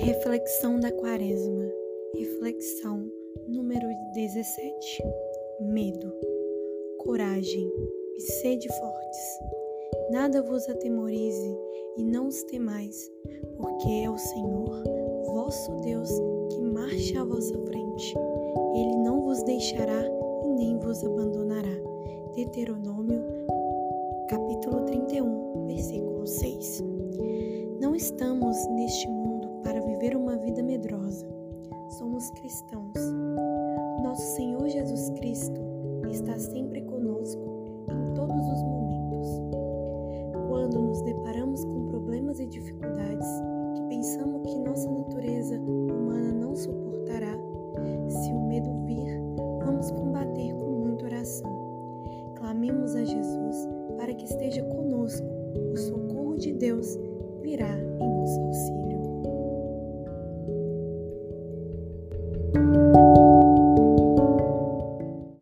Reflexão da Quaresma. Reflexão número 17. Medo. Coragem e sede fortes. Nada vos atemorize e não os temais, porque é o Senhor, vosso Deus, que marcha à vossa frente. Ele não vos deixará e nem vos abandonará. Deuteronômio, capítulo 31, versículo 6. Não estamos neste mundo Somos cristãos. Nosso Senhor Jesus Cristo está sempre conosco em todos os momentos. Quando nos deparamos com problemas e dificuldades que pensamos que nossa natureza humana não suportará, se o medo vir, vamos combater com muita oração. Clamemos a Jesus para que esteja conosco. O socorro de Deus virá em nosso auxílio.